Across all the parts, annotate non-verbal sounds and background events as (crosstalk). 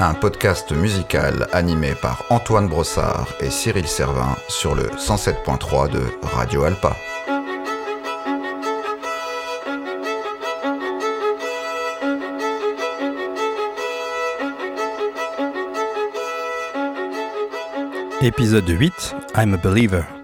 Un podcast musical animé par Antoine Brossard et Cyril Servin sur le 107.3 de Radio Alpa. Épisode 8 I'm a Believer.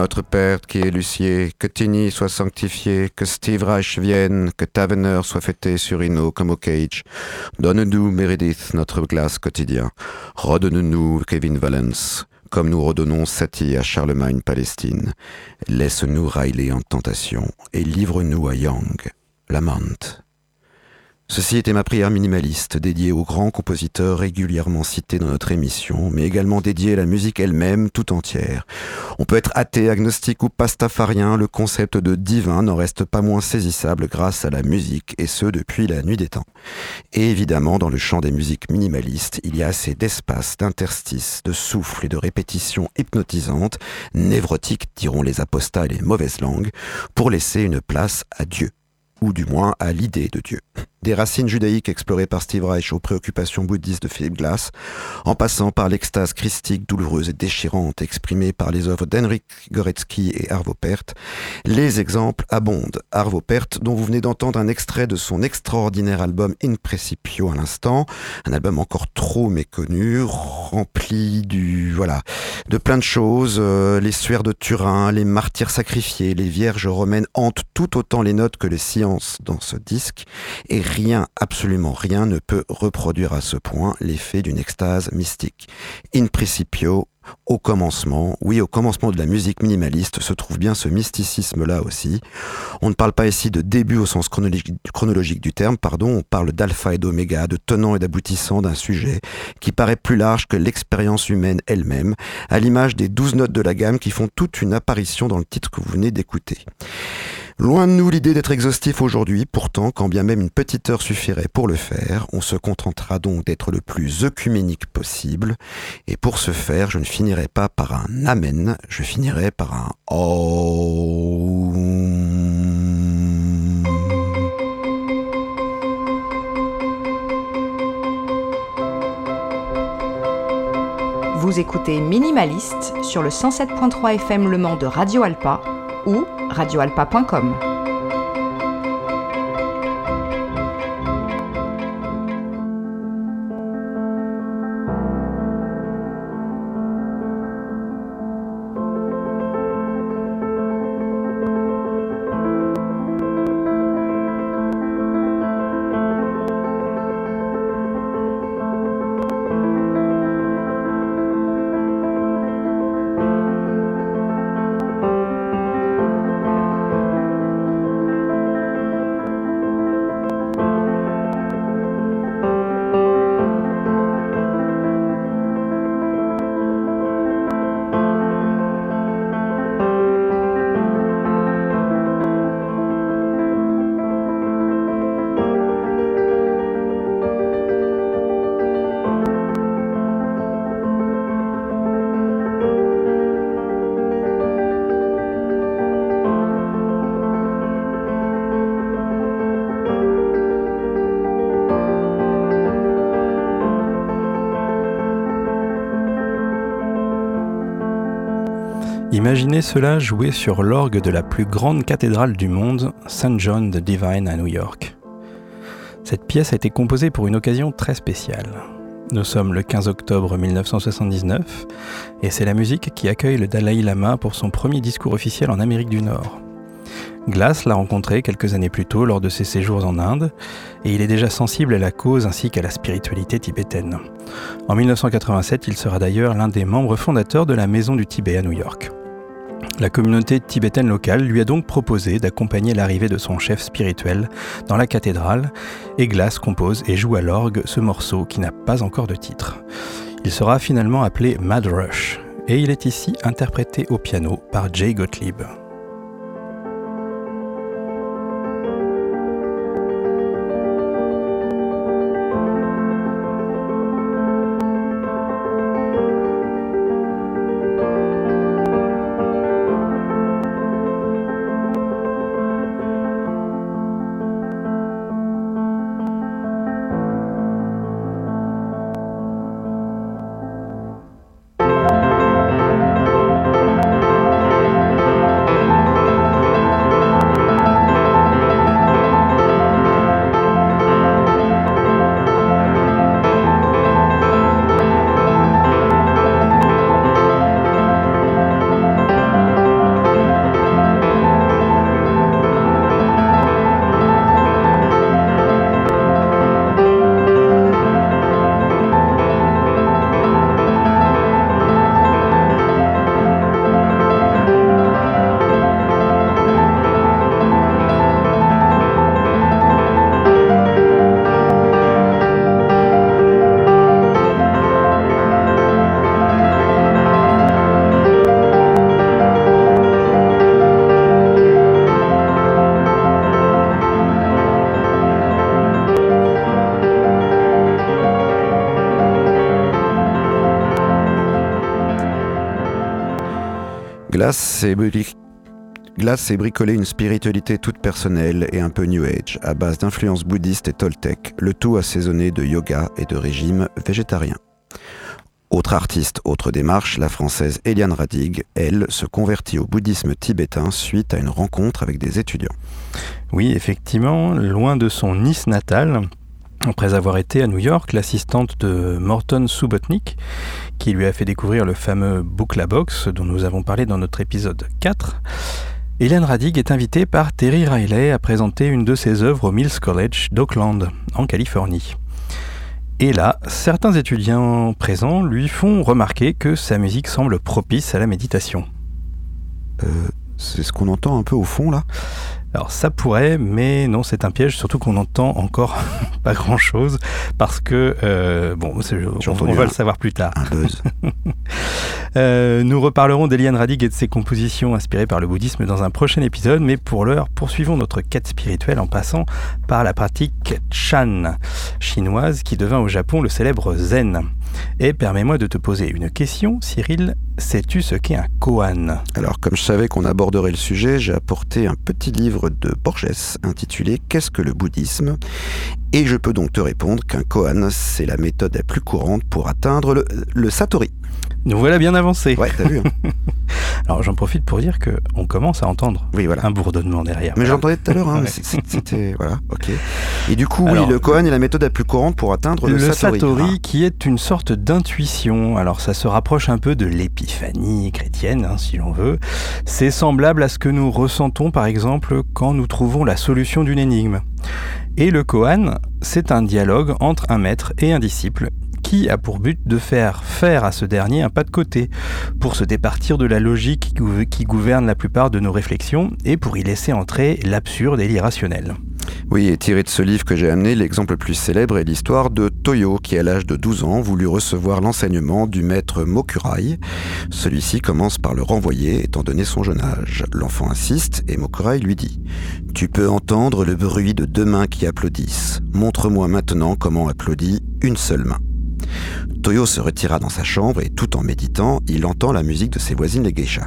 Notre Père qui est Lucier, que Tini soit sanctifié, que Steve Reich vienne, que Tavener soit fêté sur Inno comme au Cage. Donne-nous, Meredith, notre glace quotidien. Redonne-nous Kevin Valence, comme nous redonnons Satie à Charlemagne Palestine. Laisse-nous Riley en tentation et livre-nous à Young, l'amante. Ceci était ma prière minimaliste, dédiée aux grands compositeurs régulièrement cités dans notre émission, mais également dédiée à la musique elle-même tout entière. On peut être athée, agnostique ou pastafarien, le concept de divin n'en reste pas moins saisissable grâce à la musique, et ce depuis la nuit des temps. Et évidemment, dans le champ des musiques minimalistes, il y a assez d'espace, d'interstices, de souffle et de répétitions hypnotisantes, névrotiques diront les apostats et les mauvaises langues, pour laisser une place à Dieu ou du moins à l'idée de Dieu. Des racines judaïques explorées par Steve Reich aux préoccupations bouddhistes de Philip Glass, en passant par l'extase christique douloureuse et déchirante exprimée par les œuvres d'Henrik Goretzky et Arvo Pärt, les exemples abondent. Arvo Pärt, dont vous venez d'entendre un extrait de son extraordinaire album In Principio à l'instant, un album encore trop méconnu, rempli du, voilà, de plein de choses, euh, les suaires de Turin, les martyrs sacrifiés, les vierges romaines hantent tout autant les notes que les sciences dans ce disque, et rien, absolument rien ne peut reproduire à ce point l'effet d'une extase mystique. In principio, Au commencement, oui, au commencement de la musique minimaliste se trouve bien ce mysticisme-là aussi. On ne parle pas ici de début au sens chronologique, du terme, pardon, on parle d'alpha et d'oméga, de tenant et d'aboutissant d'un sujet qui paraît plus large que l'expérience humaine elle-même, à l'image des douze notes de la gamme qui font toute une apparition dans le titre que vous venez d'écouter. Loin de nous l'idée d'être exhaustif aujourd'hui, pourtant, quand bien même une petite heure suffirait pour le faire, on se contentera donc d'être le plus œcuménique possible, et pour ce faire, je ne finirai pas par un Amen, je finirai par un Oh. Vous écoutez Minimaliste sur le 107.3 FM Le Mans de Radio Alpa ou radioalpa.com. Imaginez cela jouer sur l'orgue de la plus grande cathédrale du monde, St. John the Divine à New York. Cette pièce a été composée pour une occasion très spéciale. Nous sommes le 15 octobre 1979 et c'est la musique qui accueille le Dalai Lama pour son premier discours officiel en Amérique du Nord. Glass l'a rencontré quelques années plus tôt lors de ses séjours en Inde, et il est déjà sensible à la cause ainsi qu'à la spiritualité tibétaine. En 1987, il sera d'ailleurs l'un des membres fondateurs de la Maison du Tibet à New York. La communauté tibétaine locale lui a donc proposé d'accompagner l'arrivée de son chef spirituel dans la cathédrale, et Glass compose et joue à l'orgue ce morceau qui n'a pas encore de titre. Il sera finalement appelé Mad Rush, et il est ici interprété au piano par Jay Gottlieb. Glass s'est bricolé une spiritualité toute personnelle et un peu New Age, à base d'influences bouddhistes et toltèques, le tout assaisonné de yoga et de régime végétarien. Autre artiste, autre démarche, la française Eliane Radig, elle, se convertit au bouddhisme tibétain suite à une rencontre avec des étudiants. Oui, effectivement, loin de son Nice natal, après avoir été à New York l'assistante de Morton Subotnik, qui lui a fait découvrir le fameux Bookla Box dont nous avons parlé dans notre épisode 4, Hélène Radig est invitée par Terry Riley à présenter une de ses œuvres au Mills College d'Oakland, en Californie. Et là, certains étudiants présents lui font remarquer que sa musique semble propice à la méditation. Euh, c'est ce qu'on entend un peu au fond là? Alors ça pourrait, mais non, c'est un piège, surtout qu'on n'entend encore (laughs) pas grand-chose, parce que, euh, bon, on, va le savoir plus tard. (laughs) euh, nous reparlerons d'Eliane Radig et de ses compositions inspirées par le bouddhisme dans un prochain épisode, mais pour l'heure, poursuivons notre quête spirituelle en passant par la pratique Chan chinoise qui devint au Japon le célèbre Zen. Et permets-moi de te poser une question, Cyril. Sais-tu ce qu'est un koan? Alors, comme je savais qu'on aborderait le sujet, j'ai apporté un petit livre de Borges intitulé Qu'est-ce que le bouddhisme? Et je peux donc te répondre qu'un koan, c'est la méthode la plus courante pour atteindre le, le satori. Nous voilà bien avancés. Ouais, t'as vu. Hein. (laughs) Alors j'en profite pour dire que on commence à entendre oui, voilà. un bourdonnement derrière. Mais j'entendais tout à l'heure, hein, c'était voilà, ok. Et du coup, oui, le koan est la méthode la plus courante pour atteindre le, le satori. satori ah. qui est une sorte d'intuition. Alors ça se rapproche un peu de l'épiphanie chrétienne, hein, si l'on veut. C'est semblable à ce que nous ressentons, par exemple, quand nous trouvons la solution d'une énigme. Et le koan, c'est un dialogue entre un maître et un disciple qui a pour but de faire faire à ce dernier un pas de côté, pour se départir de la logique qui gouverne la plupart de nos réflexions et pour y laisser entrer l'absurde et l'irrationnel. Oui, et tiré de ce livre que j'ai amené, l'exemple le plus célèbre est l'histoire de Toyo, qui à l'âge de 12 ans voulut recevoir l'enseignement du maître Mokurai. Celui-ci commence par le renvoyer, étant donné son jeune âge. L'enfant insiste, et Mokurai lui dit « Tu peux entendre le bruit de deux mains qui applaudissent. Montre-moi maintenant comment applaudit une seule main. » Toyo se retira dans sa chambre et tout en méditant, il entend la musique de ses voisines les geishas.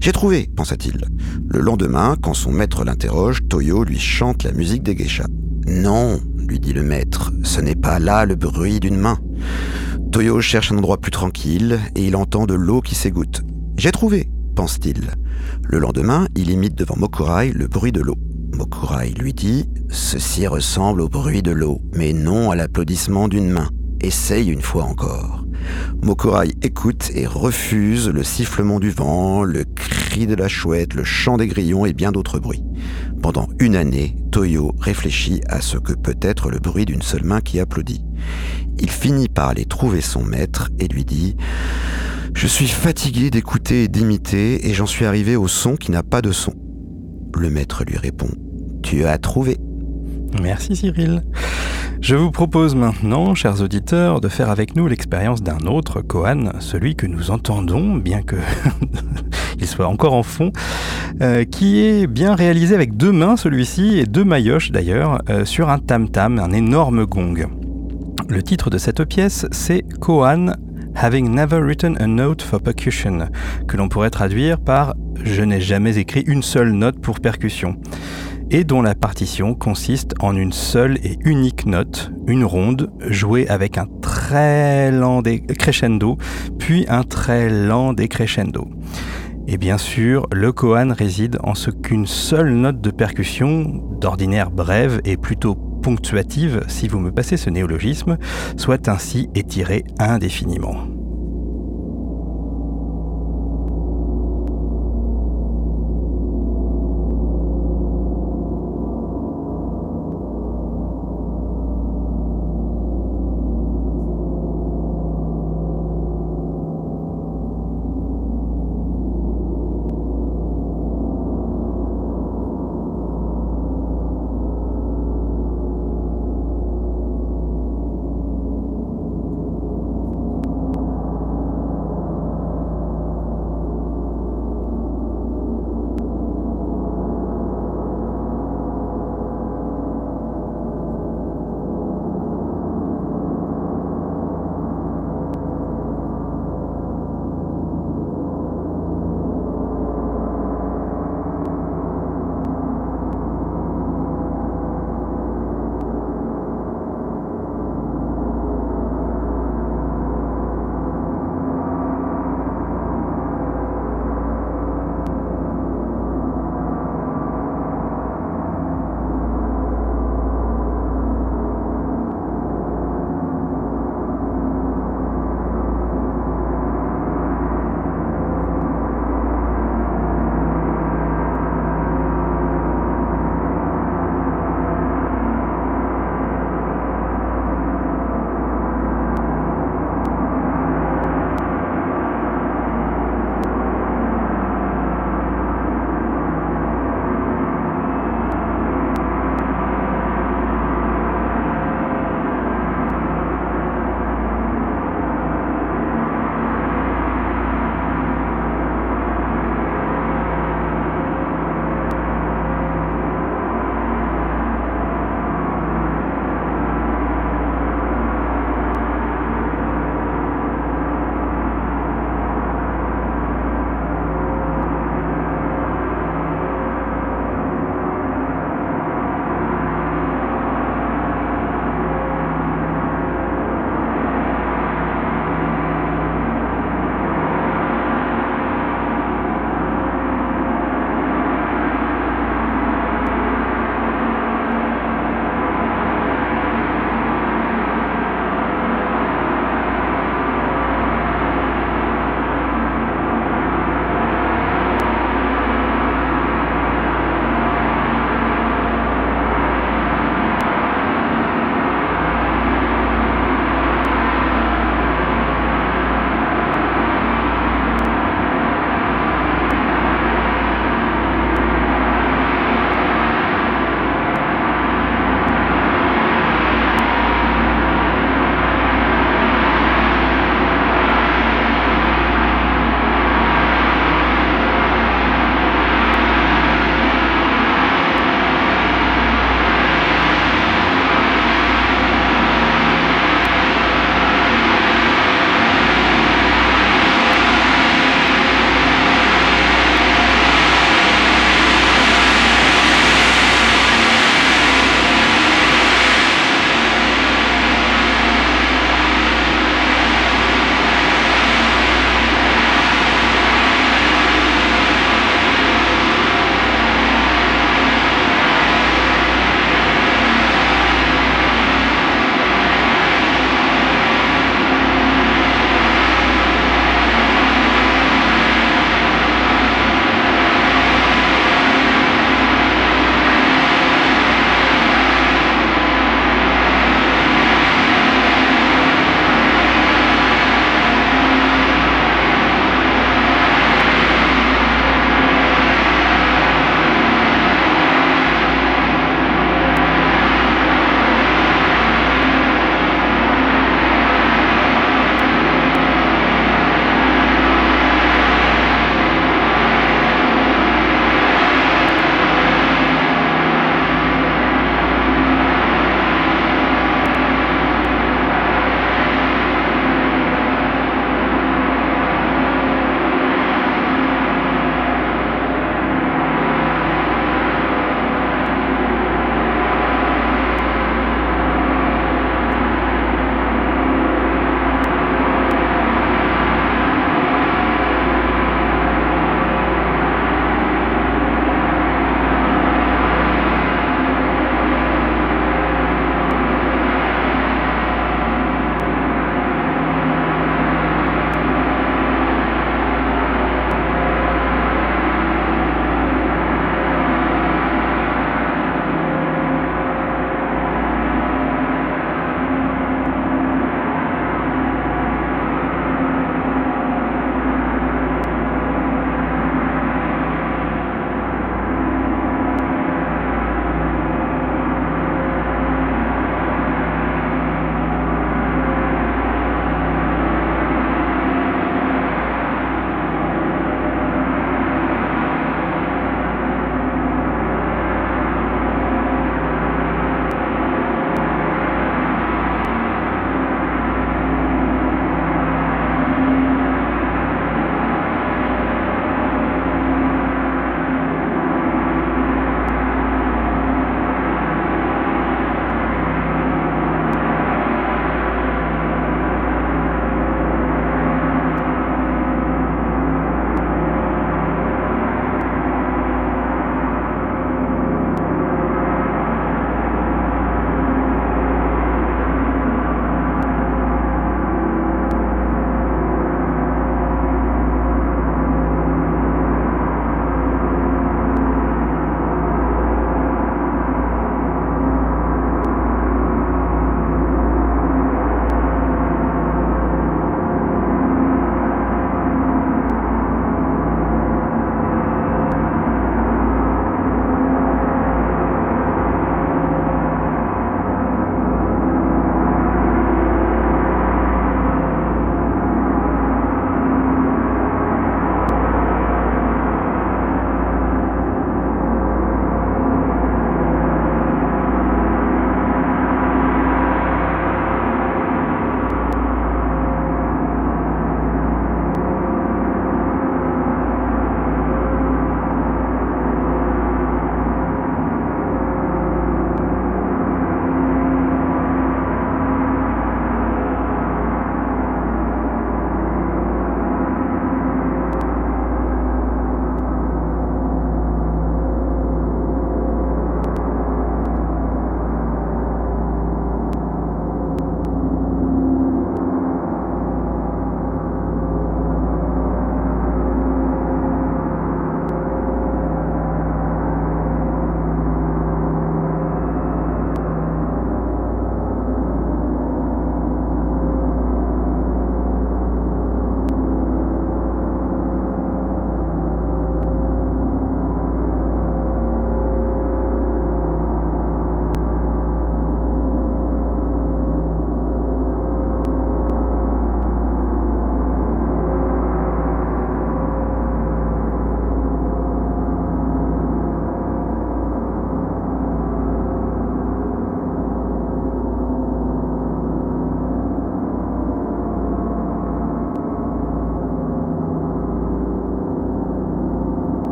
J'ai trouvé, pensa-t-il. Le lendemain, quand son maître l'interroge, Toyo lui chante la musique des geishas. Non, lui dit le maître, ce n'est pas là le bruit d'une main. Toyo cherche un endroit plus tranquille et il entend de l'eau qui s'égoutte. J'ai trouvé, pense-t-il. Le lendemain, il imite devant Mokurai le bruit de l'eau. Mokurai lui dit Ceci ressemble au bruit de l'eau, mais non à l'applaudissement d'une main. Essaye une fois encore. Mokurai écoute et refuse le sifflement du vent, le cri de la chouette, le chant des grillons et bien d'autres bruits. Pendant une année, Toyo réfléchit à ce que peut être le bruit d'une seule main qui applaudit. Il finit par aller trouver son maître et lui dit ⁇ Je suis fatigué d'écouter et d'imiter et j'en suis arrivé au son qui n'a pas de son. ⁇ Le maître lui répond ⁇ Tu as trouvé ⁇ Merci Cyril. Je vous propose maintenant, chers auditeurs, de faire avec nous l'expérience d'un autre koan, celui que nous entendons, bien que (laughs) il soit encore en fond, euh, qui est bien réalisé avec deux mains celui-ci et deux maillotches d'ailleurs, euh, sur un tam-tam, un énorme gong. Le titre de cette pièce, c'est Koan Having Never Written a Note for Percussion, que l'on pourrait traduire par Je n'ai jamais écrit une seule note pour percussion et dont la partition consiste en une seule et unique note, une ronde, jouée avec un très lent crescendo, puis un très lent décrescendo. Et bien sûr, le koan réside en ce qu'une seule note de percussion, d'ordinaire brève et plutôt ponctuative, si vous me passez ce néologisme, soit ainsi étirée indéfiniment.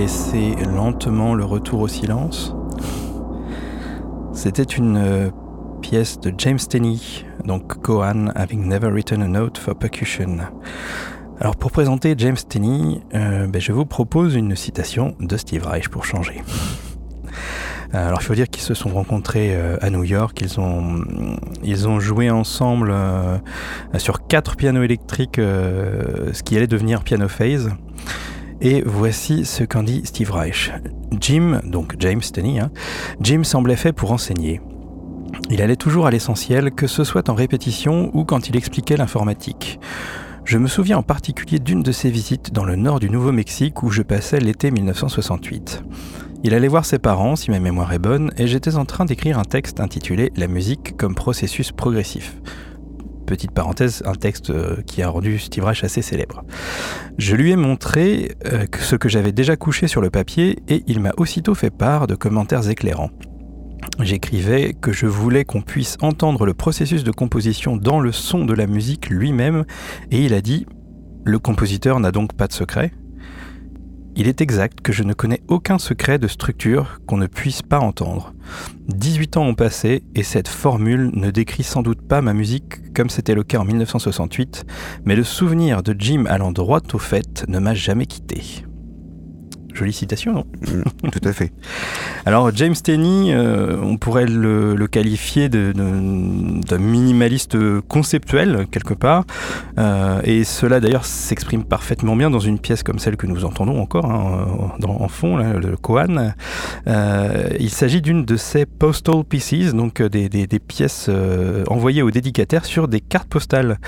Laisser lentement le retour au silence. C'était une euh, pièce de James Tenney, donc Cohan Having Never Written a Note for Percussion. Alors pour présenter James Tenney, euh, ben, je vous propose une citation de Steve Reich pour changer. Euh, alors il faut dire qu'ils se sont rencontrés à New York, ils ont, ils ont joué ensemble sur quatre pianos électriques, ce qui allait devenir Piano Phase. Et voici ce qu'en dit Steve Reich. Jim, donc James Tenney, hein, Jim semblait fait pour enseigner. Il allait toujours à l'essentiel, que ce soit en répétition ou quand il expliquait l'informatique. Je me souviens en particulier d'une de ses visites dans le nord du Nouveau-Mexique où je passais l'été 1968. Il allait voir ses parents, si ma mémoire est bonne, et j'étais en train d'écrire un texte intitulé La musique comme processus progressif. Petite parenthèse, un texte euh, qui a rendu Steve assez célèbre. Je lui ai montré euh, ce que j'avais déjà couché sur le papier et il m'a aussitôt fait part de commentaires éclairants. J'écrivais que je voulais qu'on puisse entendre le processus de composition dans le son de la musique lui-même, et il a dit Le compositeur n'a donc pas de secret Il est exact que je ne connais aucun secret de structure qu'on ne puisse pas entendre. 18 ans ont passé, et cette formule ne décrit sans doute pas ma musique comme c'était le cas en 1968, mais le souvenir de Jim allant droit au fait ne m'a jamais quitté. Jolie citation, non mm, Tout à fait. (laughs) Alors James Tenney, euh, on pourrait le, qualifier d'un minimaliste conceptuel quelque part, euh, et cela d'ailleurs s'exprime parfaitement bien dans une pièce comme celle que nous entendons encore hein, en fond, le Kohan. Euh, il s'agit d'une de ces postal pieces, donc des, des, des pièces envoyées aux dédicataires sur des cartes postales.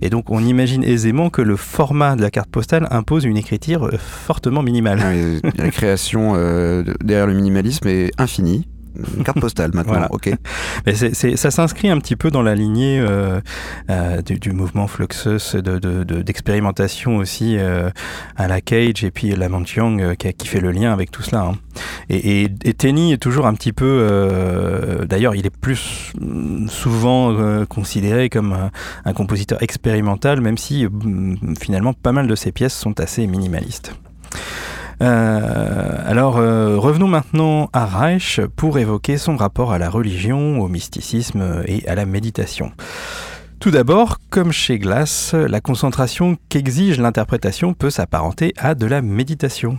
Et donc on imagine aisément que le format de la carte postale impose une écriture fortement minimale. Ah la (laughs) création euh, derrière le minimalisme est infinie. Une carte postale (laughs) maintenant, ok. Mais ça s'inscrit un petit peu dans la lignée euh, euh, du, mouvement Fluxus, d'expérimentation de, aussi à la Cage et puis la Young qui, qui, fait le lien avec tout cela. Hein. Et, et, Tenny est toujours un petit peu, d'ailleurs, il est plus souvent considéré comme un, un, compositeur expérimental, même si finalement pas mal de ses pièces sont assez minimalistes. Euh, alors euh, revenons maintenant à Reich pour évoquer son rapport à la religion, au mysticisme et à la méditation. Tout d'abord, comme chez Glass, la concentration qu'exige l'interprétation peut s'apparenter à de la méditation.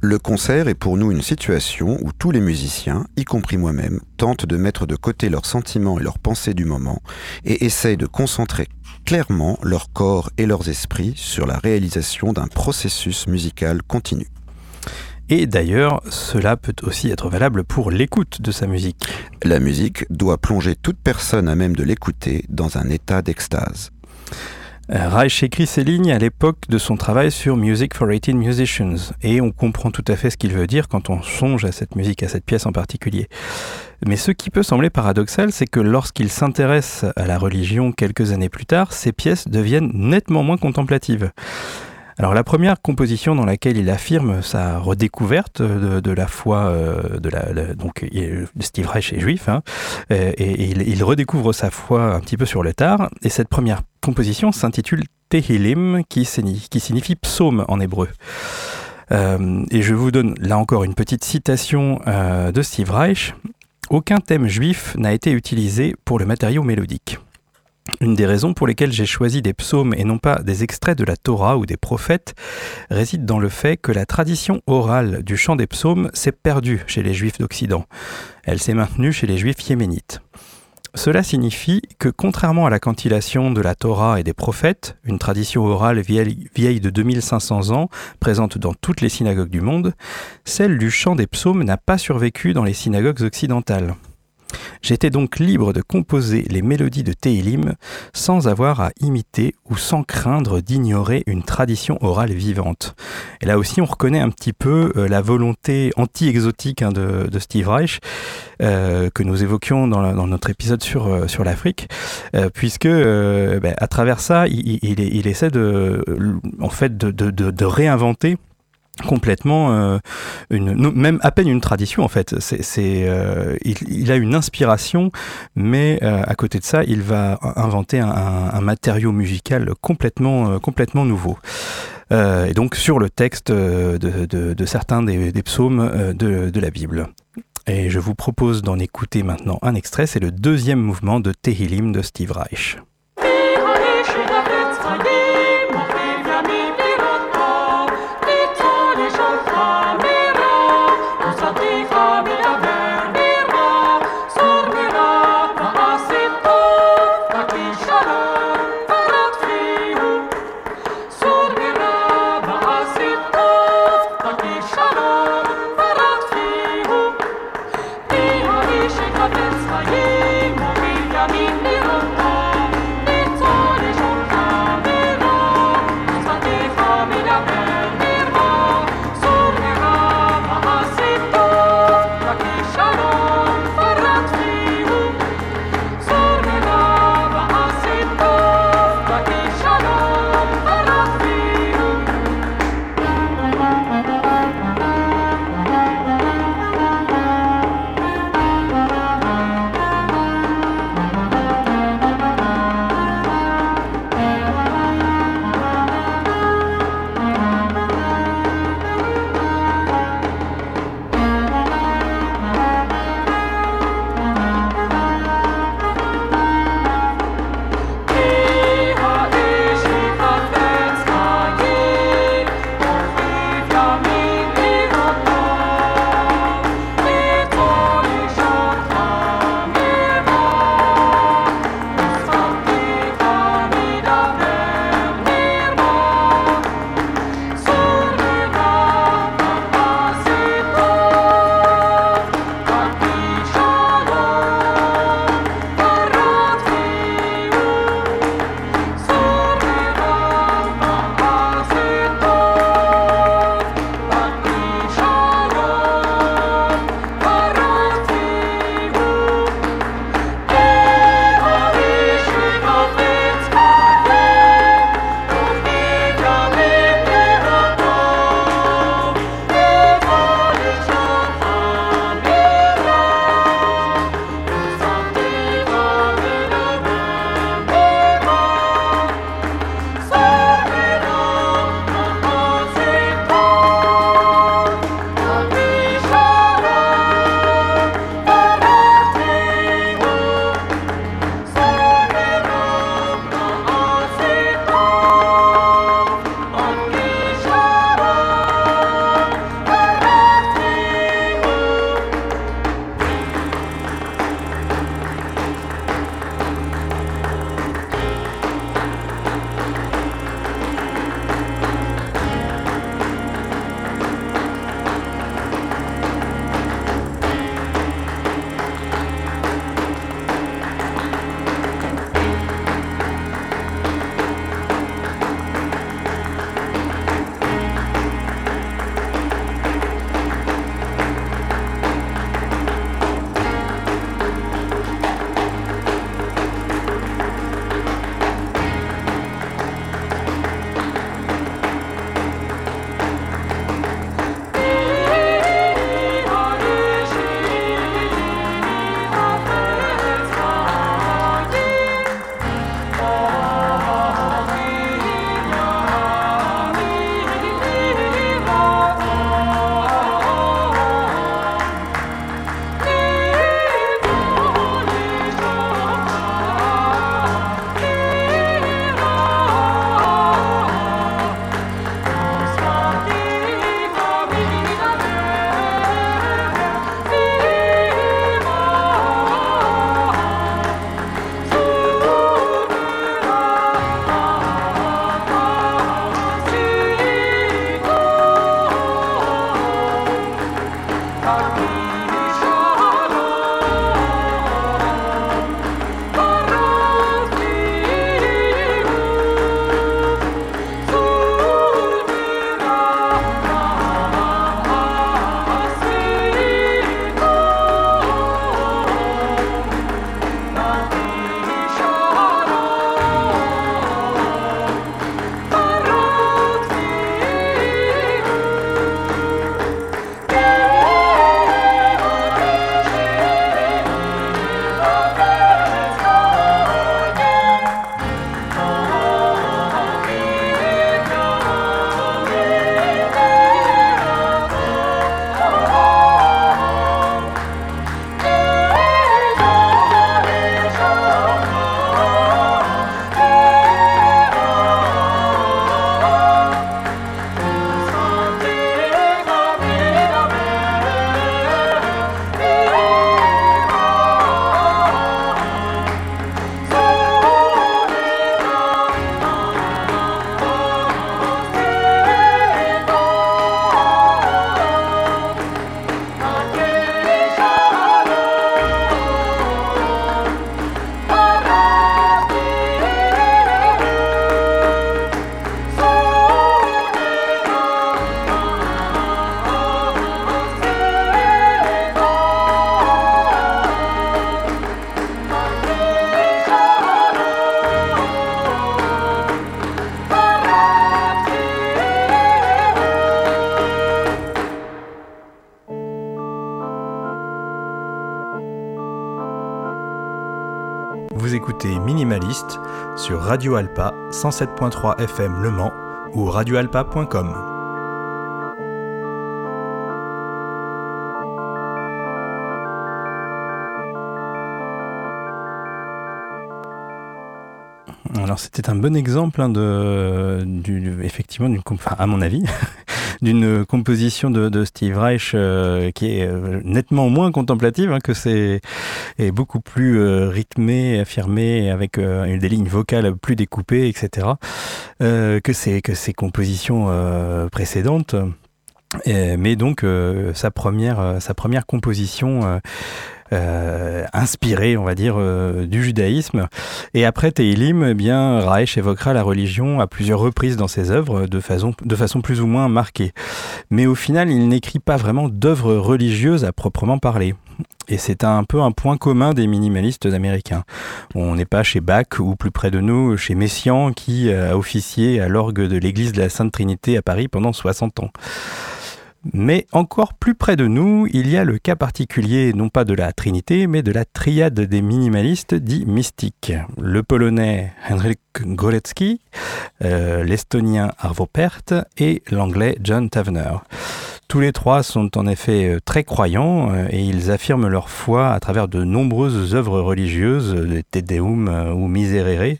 Le concert est pour nous une situation où tous les musiciens, y compris moi-même, tentent de mettre de côté leurs sentiments et leurs pensées du moment et essayent de concentrer clairement leur corps et leurs esprits sur la réalisation d'un processus musical continu. Et d'ailleurs, cela peut aussi être valable pour l'écoute de sa musique. La musique doit plonger toute personne à même de l'écouter dans un état d'extase. Reich écrit ces lignes à l'époque de son travail sur Music for 18 Musicians, et on comprend tout à fait ce qu'il veut dire quand on songe à cette musique, à cette pièce en particulier. Mais ce qui peut sembler paradoxal, c'est que lorsqu'il s'intéresse à la religion quelques années plus tard, ces pièces deviennent nettement moins contemplatives. Alors la première composition dans laquelle il affirme sa redécouverte de, la foi euh, de la, donc Steve Reich est juif hein, et, il, redécouvre sa foi un petit peu sur le tard et cette première composition s'intitule Tehillim qui, signifie psaume en hébreu. Euh, et je vous donne là encore une petite citation euh, de Steve Reich. Aucun thème juif n'a été utilisé pour le matériau mélodique. Une des raisons pour lesquelles j'ai choisi des psaumes et non pas des extraits de la Torah ou des prophètes réside dans le fait que la tradition orale du chant des psaumes s'est perdue chez les juifs d'Occident. Elle s'est maintenue chez les juifs yéménites. Cela signifie que contrairement à la cantillation de la Torah et des prophètes, une tradition orale vieille, de 2500 ans, présente dans toutes les synagogues du monde, celle du chant des psaumes n'a pas survécu dans les synagogues occidentales. J'étais donc libre de composer les mélodies de Teilim sans avoir à imiter ou sans craindre d'ignorer une tradition orale vivante. Et là aussi, on reconnaît un petit peu euh, la volonté anti-exotique hein, de, Steve Reich euh, que nous évoquions dans, notre épisode sur, euh, sur l'Afrique, puisque ben, à travers ça, il, essaie en fait, de réinventer complètement euh, même à peine une tradition en fait euh, il, a une inspiration mais euh, à côté de ça il va inventer un, matériau musical complètement complètement nouveau et donc sur le texte de, certains des, psaumes de, la Bible. Et je vous propose d'en écouter maintenant un extrait, c'est le deuxième mouvement de Tehillim de Steve Reich. Radio Alpa 107.3 FM Le Mans ou radioalpa.com. Alors c'était un bon exemple hein, de, effectivement, à mon avis, (laughs) d'une composition de, Steve Reich euh, qui est euh, nettement moins contemplative, hein, que c'est est beaucoup plus euh, rythmé, affirmé, avec des lignes vocales plus découpées, etc. que ces que compositions précédentes. mais donc sa première sa première composition euh, inspiré, on va dire, euh, du judaïsme. Et après Teilim, eh bien, Reich évoquera la religion à plusieurs reprises dans ses œuvres, de façon, de façon plus ou moins marquée. Mais au final, il n'écrit pas vraiment d'œuvres religieuses à proprement parler. Et c'est un peu un point commun des minimalistes américains. On n'est pas chez Bach ou plus près de nous, chez Messiaen qui a officié à l'orgue de l'église de la Sainte Trinité à Paris pendant 60 ans. Mais encore plus près de nous, il y a le cas particulier non pas de la Trinité, mais de la triade des minimalistes dits mystiques. Le polonais Henryk Gorecki, euh, l'estonien Arvo Pärt et l'anglais John Tavener. Tous les trois sont en effet euh, très croyants euh, et ils affirment leur foi à travers de nombreuses œuvres religieuses, des Te Deum ou Miserere.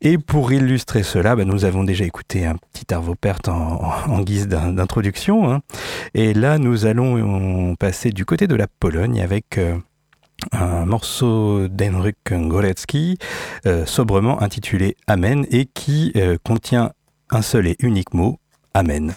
Et pour illustrer cela, bah, nous avons déjà écouté un petit Arvo Pärt en, guise d'introduction. Hein. Et là, nous allons passer du côté de la Pologne avec un morceau d'Henryk Gorecki, sobrement intitulé Amen, et qui contient un seul et unique mot, Amen.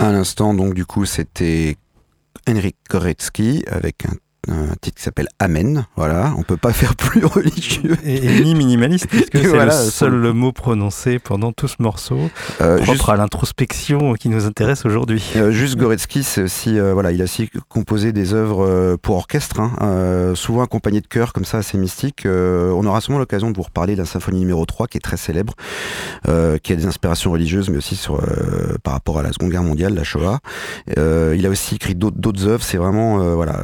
À l'instant, donc, du coup, c'était Henrik Koretsky avec un un titre qui s'appelle Amen. Voilà, on peut pas (laughs) faire plus religieux. Et, ni minimaliste, (laughs) puisque c'est le seul le mot prononcé pendant tout ce morceau, euh, propre à l'introspection qui nous intéresse aujourd'hui. Euh, juste Goretsky, c'est aussi, euh, voilà, il a aussi composé des œuvres pour orchestre, hein, souvent accompagné de chœurs comme ça, assez mystiques. on aura sûrement l'occasion de vous reparler de la symphonie numéro 3 qui est très célèbre, qui a des inspirations religieuses, mais aussi sur, par rapport à la Seconde Guerre mondiale, la Shoah. il a aussi écrit d'autres œuvres, c'est vraiment, voilà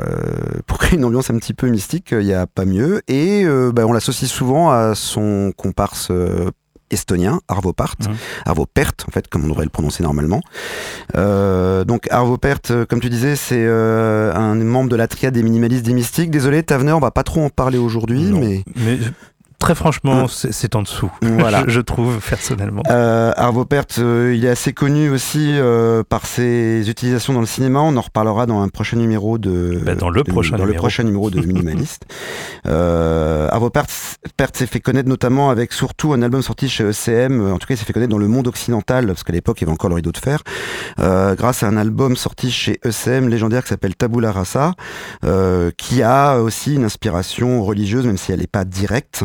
pour créer une ambiance un petit peu mystique, il n'y a pas mieux. Et euh, bah, on l'associe souvent à son comparse euh, estonien, Arvo Part, Arvo Pert, en fait, comme on devrait le prononcer normalement. Euh, donc Arvo Pert, comme tu disais, c'est un membre de la triade des minimalistes des mystiques. Désolé, Tavener, on va pas trop en parler aujourd'hui, mais... mais Très franchement, hein. c'est en dessous. Voilà. je, trouve personnellement. Euh, Arvo Pärt, euh, il est assez connu aussi euh, par ses utilisations dans le cinéma. On en reparlera dans un prochain numéro de. Bah, dans le prochain dans numéro. le prochain numéro de Minimaliste. (laughs) euh, Arvo Pärt, s'est fait connaître notamment avec surtout un album sorti chez ECM. En tout cas, il s'est fait connaître dans le monde occidental parce qu'à l'époque, il y avait encore le rideau de fer. Euh, grâce à un album sorti chez ECM légendaire qui s'appelle Tabula Rasa, euh, qui a aussi une inspiration religieuse, même si elle n'est pas directe.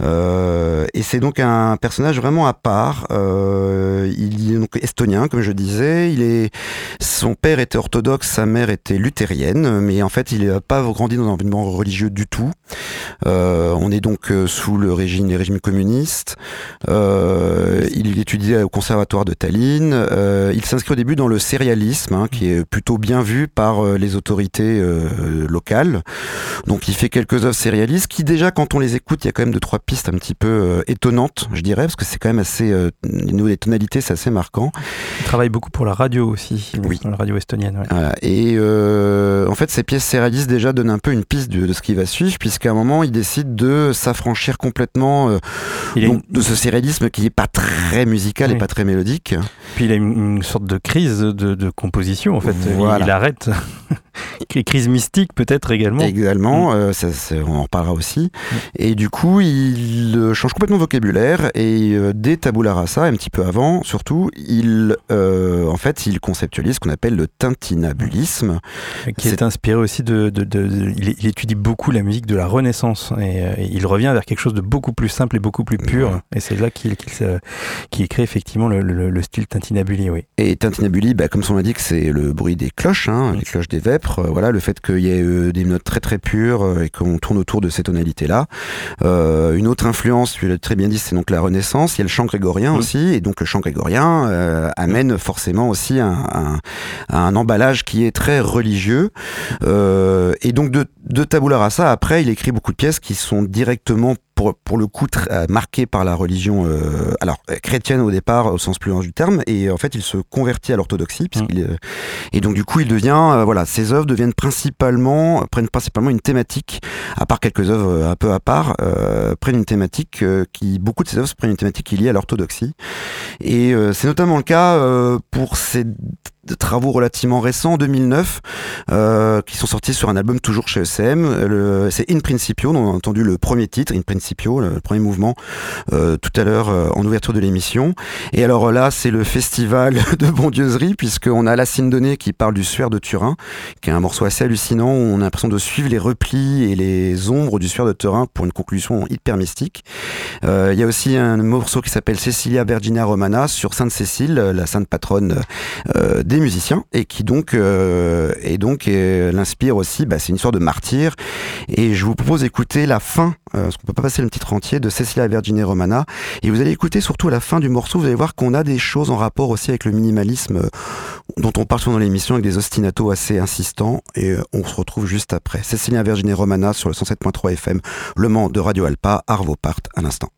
Euh, et c'est donc un personnage vraiment à part. Euh, il est donc estonien, comme je disais. Il est, son père était orthodoxe, sa mère était luthérienne, mais en fait, il n'a pas grandi dans un environnement religieux du tout. Euh, on est donc sous le régime, les régimes communistes. il étudiait au conservatoire de Tallinn. il s'inscrit au début dans le sérialisme, hein, qui est plutôt bien vu par les autorités locales. Donc, il fait quelques œuvres sérialistes qui, déjà, quand on les écoute, il y a quand même de trois pistes un petit peu euh, étonnantes, je dirais, parce que c'est quand même assez. Euh, les tonalités, c'est assez marquant. Il travaille beaucoup pour la radio aussi, oui. la radio estonienne. Voilà. Et euh, en fait, ces pièces sérialistes déjà donnent un peu une piste de, ce qui va suivre, puisqu'à un moment, il décide de s'affranchir complètement de ce sérialisme qui n'est pas très musical et pas très mélodique. Puis il a une, sorte de crise de, composition, en fait. Il, arrête. (laughs) crise mystique peut-être également. Également, mm. ça, on en reparlera aussi. Mm. Et du coup, il euh, change complètement de vocabulaire et euh, dès Tabula Rasa, un petit peu avant surtout, il, euh, en fait, il conceptualise ce qu'on appelle le tintinabulisme. Qui est, inspiré aussi de... de, il, étudie beaucoup la musique de la Renaissance et, il revient vers quelque chose de beaucoup plus simple et beaucoup plus pur. Et c'est là qu'il qu crée effectivement le, le, style tintinabuli. Oui. Et tintinabuli, bah, comme son l'indique, c'est le bruit des cloches, hein, les cloches des vêpres. voilà, le fait qu'il y ait des notes très très pures et qu'on tourne autour de ces tonalités-là. Euh, une autre influence, tu l'as très bien dit, c'est donc la Renaissance. Il y a le chant grégorien mm. aussi, et donc le chant grégorien euh, amène forcément aussi un, un, emballage qui est très religieux. Euh, et donc de, de Tabula Rasa, après, il écrit beaucoup de pièces qui sont directement pour, pour le coup euh, marqué par la religion euh, alors euh, chrétienne au départ au sens plus large du terme et en fait il se convertit à l'orthodoxie puisqu'il mm. et donc du coup il devient voilà ses œuvres deviennent principalement prennent principalement une thématique à part quelques œuvres un peu à part prennent une thématique qui beaucoup de ses œuvres prennent une thématique qui est liée à l'orthodoxie et c'est notamment le cas pour ces de travaux relativement récents, en 2009, euh, qui sont sortis sur un album toujours chez ECM. C'est In Principio, on a entendu le premier titre, In Principio, le, premier mouvement, euh, tout à l'heure euh, en ouverture de l'émission. Et alors là, c'est le festival (laughs) de bondieuserie, puisqu'on a La Donnée qui parle du suaire de Turin, qui est un morceau assez hallucinant, où on a l'impression de suivre les replis et les ombres du suaire de Turin pour une conclusion hyper mystique. Il y a aussi un morceau qui s'appelle Cecilia Virginia Romana sur Sainte Cécile, la sainte patronne euh, des musiciens et qui donc euh, et donc euh, l'inspire aussi. Bah, c'est une histoire de martyr et je vous propose d'écouter la fin, euh, parce qu'on peut pas passer le titre entier de Cecilia Virginie Romana et vous allez écouter surtout la fin du morceau. Vous allez voir qu'on a des choses en rapport aussi avec le minimalisme dont on parle souvent dans l'émission avec des ostinatos assez insistants et on se retrouve juste après. Cecilia Virginie Romana sur le 107.3 FM, Le Mans de Radio Alpa, Arvo Part, à l'instant.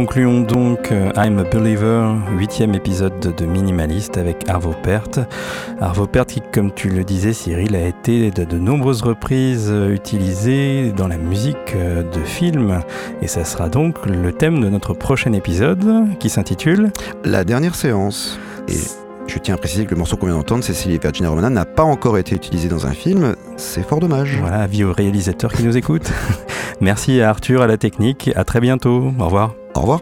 concluons donc euh, I'm a Believer, huitième épisode de Minimaliste avec Arvo Pärt. Arvo Pärt qui, comme tu le disais Cyril, a été de, de nombreuses reprises euh, utilisé dans la musique euh, de films. Et ça sera donc le thème de notre prochain épisode qui s'intitule La dernière séance. Et je tiens à préciser que le morceau qu'on vient d'entendre, Cécilie Virginia Romana, n'a pas encore été utilisé dans un film. C'est fort dommage. Voilà, avis aux réalisateurs qui nous écoutent. (laughs) Merci à Arthur à la technique. À très bientôt. Au revoir. Au revoir.